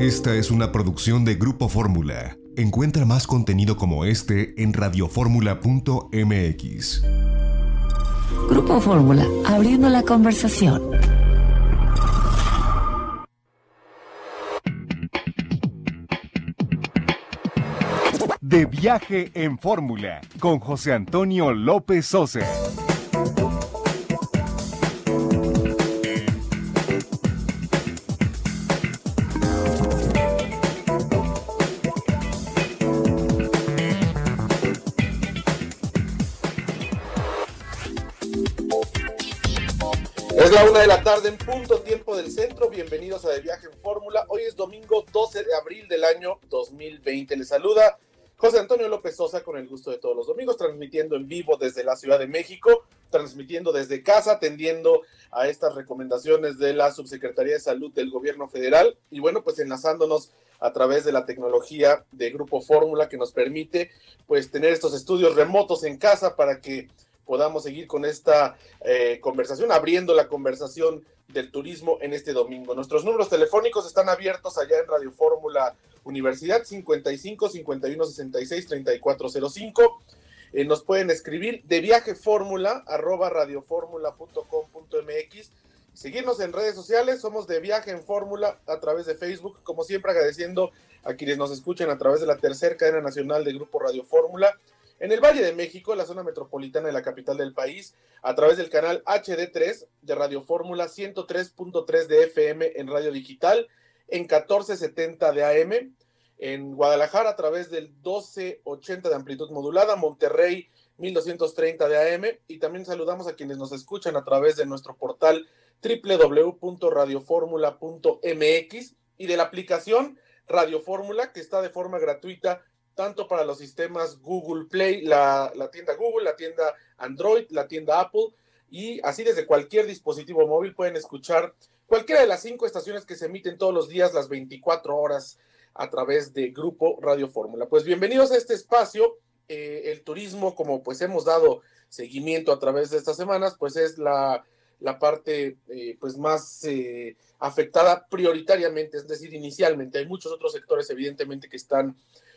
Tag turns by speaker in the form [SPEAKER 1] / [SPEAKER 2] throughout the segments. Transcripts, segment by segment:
[SPEAKER 1] Esta es una producción de Grupo Fórmula. Encuentra más contenido como este en radioformula.mx.
[SPEAKER 2] Grupo Fórmula, abriendo la conversación.
[SPEAKER 1] De viaje en Fórmula con José Antonio López Sosa.
[SPEAKER 3] La tarde en punto tiempo del centro. Bienvenidos a De Viaje en Fórmula. Hoy es domingo 12 de abril del año 2020. Les saluda José Antonio López Sosa con el gusto de todos los domingos, transmitiendo en vivo desde la Ciudad de México, transmitiendo desde casa, atendiendo a estas recomendaciones de la Subsecretaría de Salud del Gobierno Federal y bueno, pues enlazándonos a través de la tecnología de Grupo Fórmula que nos permite pues tener estos estudios remotos en casa para que podamos seguir con esta eh, conversación, abriendo la conversación del turismo en este domingo. Nuestros números telefónicos están abiertos allá en Radio Fórmula Universidad 55 51 66 3405. Eh, nos pueden escribir de viaje fórmula arroba radioformula.com.mx. Seguirnos en redes sociales, somos de viaje en fórmula a través de Facebook, como siempre agradeciendo a quienes nos escuchan a través de la tercera cadena nacional de Grupo Radio Fórmula en el Valle de México, la zona metropolitana de la capital del país, a través del canal HD3 de Radio Fórmula 103.3 de FM en radio digital, en 1470 de AM, en Guadalajara a través del 1280 de amplitud modulada, Monterrey 1230 de AM y también saludamos a quienes nos escuchan a través de nuestro portal www.radioformula.mx y de la aplicación Radio Fórmula que está de forma gratuita tanto para los sistemas Google Play, la, tienda Google, la tienda Android, la tienda Apple, y así desde cualquier dispositivo móvil pueden escuchar cualquiera de las cinco estaciones que se emiten todos los días, las 24 horas, a través de Grupo Radio Fórmula. Pues bienvenidos a este espacio. Eh, el turismo, como pues hemos dado seguimiento a través de estas semanas, pues es la, parte eh, pues más eh, afectada prioritariamente, es decir, inicialmente. Hay muchos otros sectores, evidentemente, que están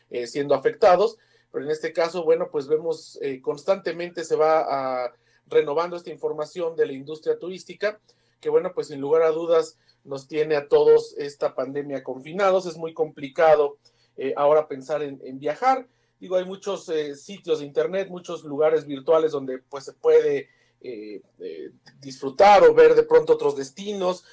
[SPEAKER 3] eh, siendo afectados, pero en este caso, bueno, pues vemos eh, constantemente se va a, renovando esta información de la industria turística, que bueno, pues sin lugar a dudas nos tiene a todos esta pandemia confinados, es muy complicado eh, ahora pensar en, viajar. Digo, hay muchos sitios de internet, muchos lugares virtuales donde pues se puede disfrutar o ver de pronto otros destinos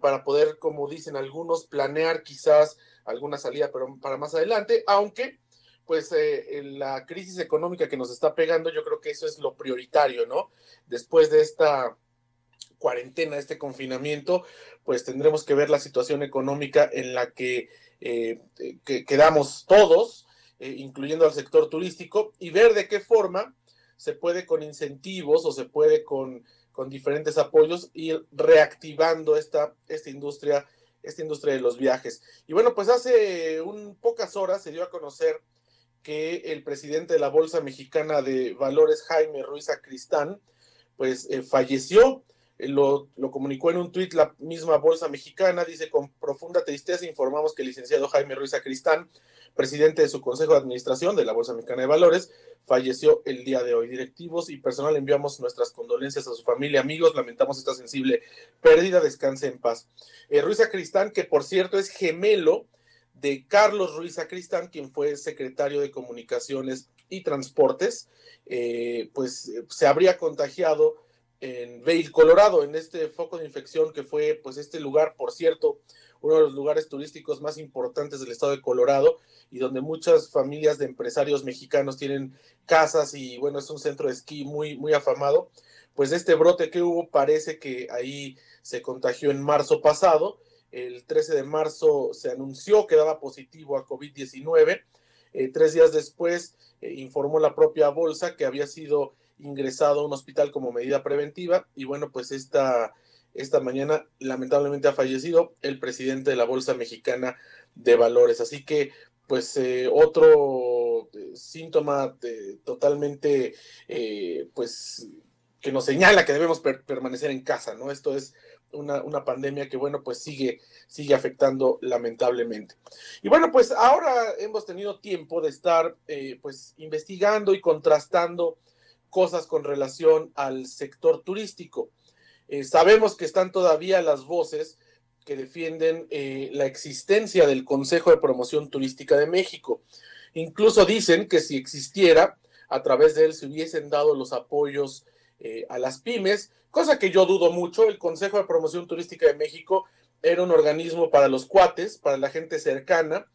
[SPEAKER 3] para poder, como dicen algunos, planear quizás alguna salida pero para más adelante, aunque pues eh, la crisis económica que nos está pegando, yo creo que eso es lo prioritario, ¿no? Después de esta cuarentena, este confinamiento, pues tendremos que ver la situación económica en la que, eh, quedamos todos, eh, incluyendo al sector turístico, y ver de qué forma se puede con incentivos o se puede con, con diferentes apoyos ir reactivando esta, esta industria esta industria de los viajes. Y bueno, pues hace un pocas horas se dio a conocer que el presidente de la Bolsa Mexicana de Valores, Jaime Ruiz Acristán, pues eh, falleció. Eh, lo, lo, comunicó en un tuit la misma Bolsa Mexicana. Dice, con profunda tristeza informamos que el licenciado Jaime Ruiz Acristán presidente de su Consejo de Administración de la Bolsa Mexicana de Valores, falleció el día de hoy. Directivos y personal enviamos nuestras condolencias a su familia, amigos, lamentamos esta sensible pérdida, descanse en paz. Eh, Ruiz Acristán, que por cierto es gemelo de Carlos Ruiz Acristán, quien fue secretario de Comunicaciones y Transportes, eh, pues se habría contagiado en Vail, Colorado, en este foco de infección que fue, pues este lugar, por cierto, uno de los lugares turísticos más importantes del estado de Colorado y donde muchas familias de empresarios mexicanos tienen casas y bueno, es un centro de esquí muy, muy afamado. Pues este brote que hubo parece que ahí se contagió en marzo pasado. El 13 de marzo se anunció que daba positivo a COVID-19. Eh, tres días después eh, informó la propia bolsa que había sido ingresado a un hospital como medida preventiva y bueno, pues esta esta mañana lamentablemente ha fallecido el presidente de la Bolsa Mexicana de Valores. Así que, pues, eh, otro eh, síntoma totalmente, eh, pues, que nos señala que debemos permanecer en casa, ¿no? Esto es una, una, pandemia que, bueno, pues sigue, sigue afectando lamentablemente. Y bueno, pues ahora hemos tenido tiempo de estar, eh, pues, investigando y contrastando cosas con relación al sector turístico. Eh, sabemos que están todavía las voces que defienden eh, la existencia del Consejo de Promoción Turística de México. Incluso dicen que si existiera, a través de él se hubiesen dado los apoyos eh, a las pymes, cosa que yo dudo mucho. El Consejo de Promoción Turística de México era un organismo para los cuates, para la gente cercana,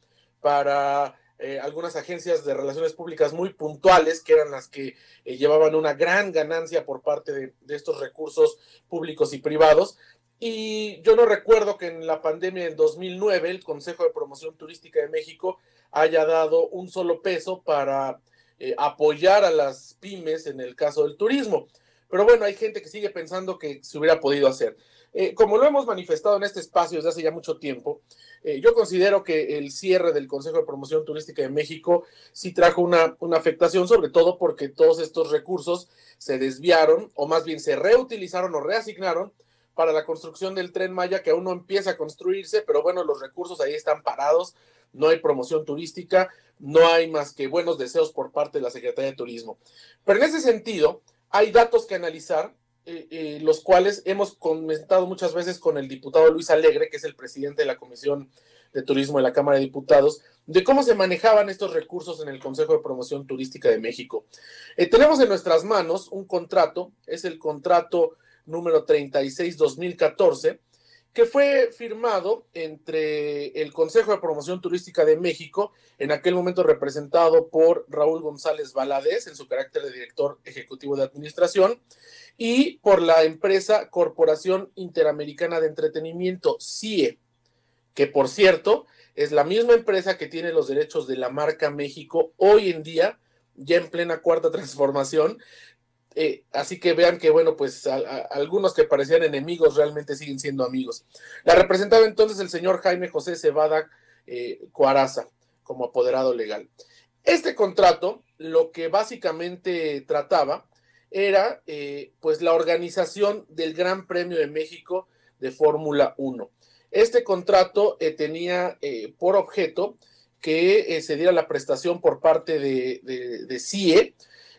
[SPEAKER 3] para eh, algunas agencias de relaciones públicas muy puntuales, que eran las que llevaban una gran ganancia por parte de, de, estos recursos públicos y privados. Y yo no recuerdo que en la pandemia del 2009 el Consejo de Promoción Turística de México haya dado un solo peso para eh, apoyar a las pymes en el caso del turismo. Pero bueno, hay gente que sigue pensando que se hubiera podido hacer. Eh, como lo hemos manifestado en este espacio desde hace ya mucho tiempo, eh, yo considero que el cierre del Consejo de Promoción Turística de México sí trajo una, una afectación, sobre todo porque todos estos recursos se desviaron o más bien se reutilizaron o reasignaron para la construcción del tren Maya que aún no empieza a construirse, pero bueno, los recursos ahí están parados, no hay promoción turística, no hay más que buenos deseos por parte de la Secretaría de Turismo. Pero en ese sentido, hay datos que analizar, eh, eh, los cuales hemos comentado muchas veces con el diputado Luis Alegre, que es el presidente de la Comisión de Turismo de la Cámara de Diputados, de cómo se manejaban estos recursos en el Consejo de Promoción Turística de México. Eh, tenemos en nuestras manos un contrato, es el contrato número 36-2014, que fue firmado entre el Consejo de Promoción Turística de México, en aquel momento representado por Raúl González Valadez en su carácter de director ejecutivo de administración, y por la empresa Corporación Interamericana de Entretenimiento, CIE, que por cierto es la misma empresa que tiene los derechos de la marca México hoy en día, ya en plena cuarta transformación, eh, así que vean que, bueno, pues algunos que parecían enemigos realmente siguen siendo amigos. La representaba entonces el señor Jaime José Cebada eh, Cuaraza como apoderado legal. Este contrato lo que básicamente trataba era eh, pues la organización del Gran Premio de México de Fórmula 1. Este contrato tenía por objeto que se diera la prestación por parte de CIE,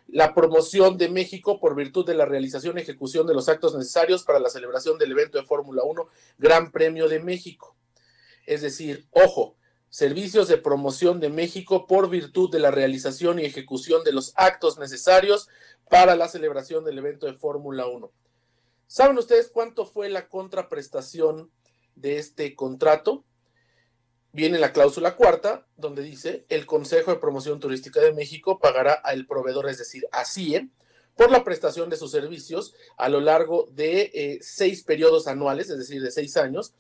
[SPEAKER 3] la promoción de México por virtud de la realización y ejecución de los actos necesarios para la celebración del evento de Fórmula 1 Gran Premio de México. Es decir, ojo, servicios de promoción de México por virtud de la realización y ejecución de los actos necesarios para la celebración del evento de Fórmula 1. ¿Saben ustedes cuánto fue la contraprestación de este contrato? Viene la cláusula cuarta, donde dice, el Consejo de Promoción Turística de México pagará al proveedor, es decir, a CIE, por la prestación de sus servicios a lo largo de eh, seis periodos anuales, es decir, de seis años,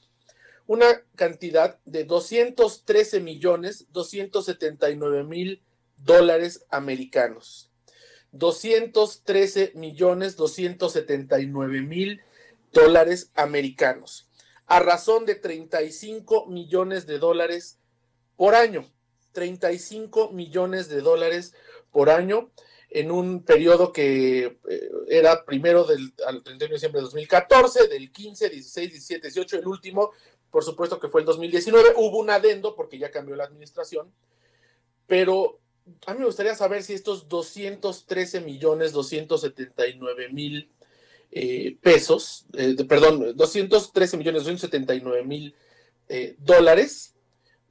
[SPEAKER 3] una cantidad de 213 millones 279 mil dólares americanos. 213 millones 279 mil dólares americanos a razón de 35 millones de dólares por año. 35 millones de dólares por año en un periodo que eh, era primero del al 31 de diciembre de 2014, del 15, 16, 17, 18, el último, por supuesto que fue el 2019. Hubo un adendo porque ya cambió la administración, pero a mí me gustaría saber si estos 213 millones 279 mil eh, pesos, eh, perdón, 213 millones, 279 mil eh, dólares,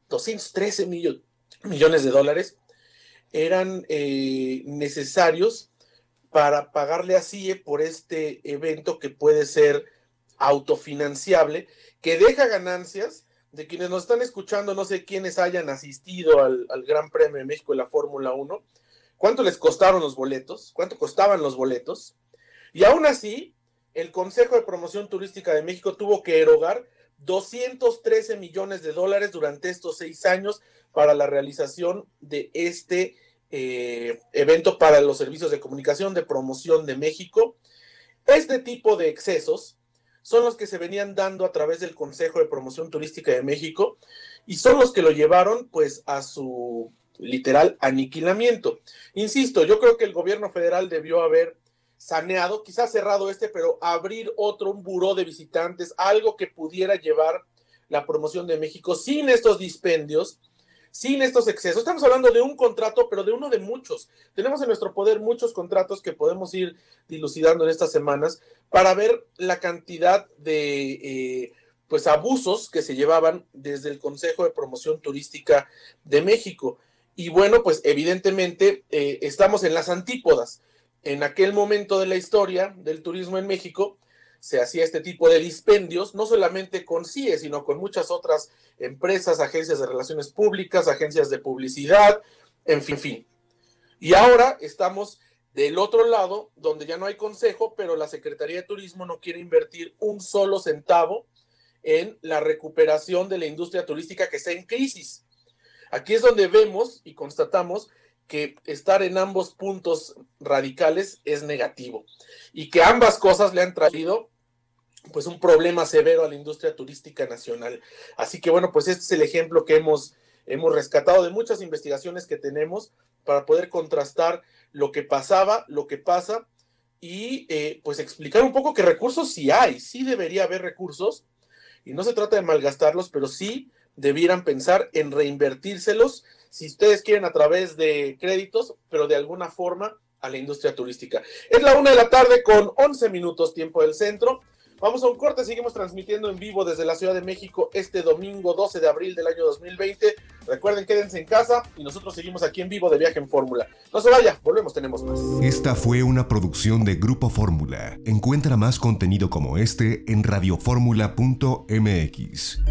[SPEAKER 3] 213 millones de dólares eran necesarios para pagarle a CIE por este evento que puede ser autofinanciable, que deja ganancias de quienes nos están escuchando, no sé quiénes hayan asistido al, al Gran Premio de México de la Fórmula 1, cuánto les costaron los boletos, cuánto costaban los boletos, y aún así, el Consejo de Promoción Turística de México tuvo que erogar 213 millones de dólares durante estos seis años para la realización de este eh, evento para los servicios de comunicación de promoción de México. Este tipo de excesos son los que se venían dando a través del Consejo de Promoción Turística de México y son los que lo llevaron pues a su literal aniquilamiento. Insisto, yo creo que el gobierno federal debió haber saneado, quizás cerrado este, pero abrir otro, un buró de visitantes, algo que pudiera llevar la promoción de México sin estos dispendios, sin estos excesos. Estamos hablando de un contrato, pero de uno de muchos. Tenemos en nuestro poder muchos contratos que podemos ir dilucidando en estas semanas para ver la cantidad de eh, pues abusos que se llevaban desde el Consejo de Promoción Turística de México. Y bueno, pues evidentemente eh, estamos en las antípodas. En aquel momento de la historia del turismo en México, se hacía este tipo de dispendios, no solamente con CIE, sino con muchas otras empresas, agencias de relaciones públicas, agencias de publicidad, en fin, fin. Y ahora estamos del otro lado, donde ya no hay consejo, pero la Secretaría de Turismo no quiere invertir un solo centavo en la recuperación de la industria turística que está en crisis. Aquí es donde vemos y constatamos que estar en ambos puntos radicales es negativo y que ambas cosas le han traído pues un problema severo a la industria turística nacional. Así que bueno, pues este es el ejemplo que hemos, hemos rescatado de muchas investigaciones que tenemos para poder contrastar lo que pasaba, lo que pasa y eh, pues explicar un poco qué recursos sí hay, sí debería haber recursos y no se trata de malgastarlos, pero sí debieran pensar en reinvertírselos si ustedes quieren a través de créditos, pero de alguna forma a la industria turística. Es la una de la tarde con 11 minutos tiempo del centro. Vamos a un corte, seguimos transmitiendo en vivo desde la Ciudad de México este domingo 12 de abril del año 2020. Recuerden, quédense en casa y nosotros seguimos aquí en vivo de viaje en Fórmula. No se vaya, volvemos, tenemos más.
[SPEAKER 1] Esta fue una producción de Grupo Fórmula. Encuentra más contenido como este en radioformula.mx.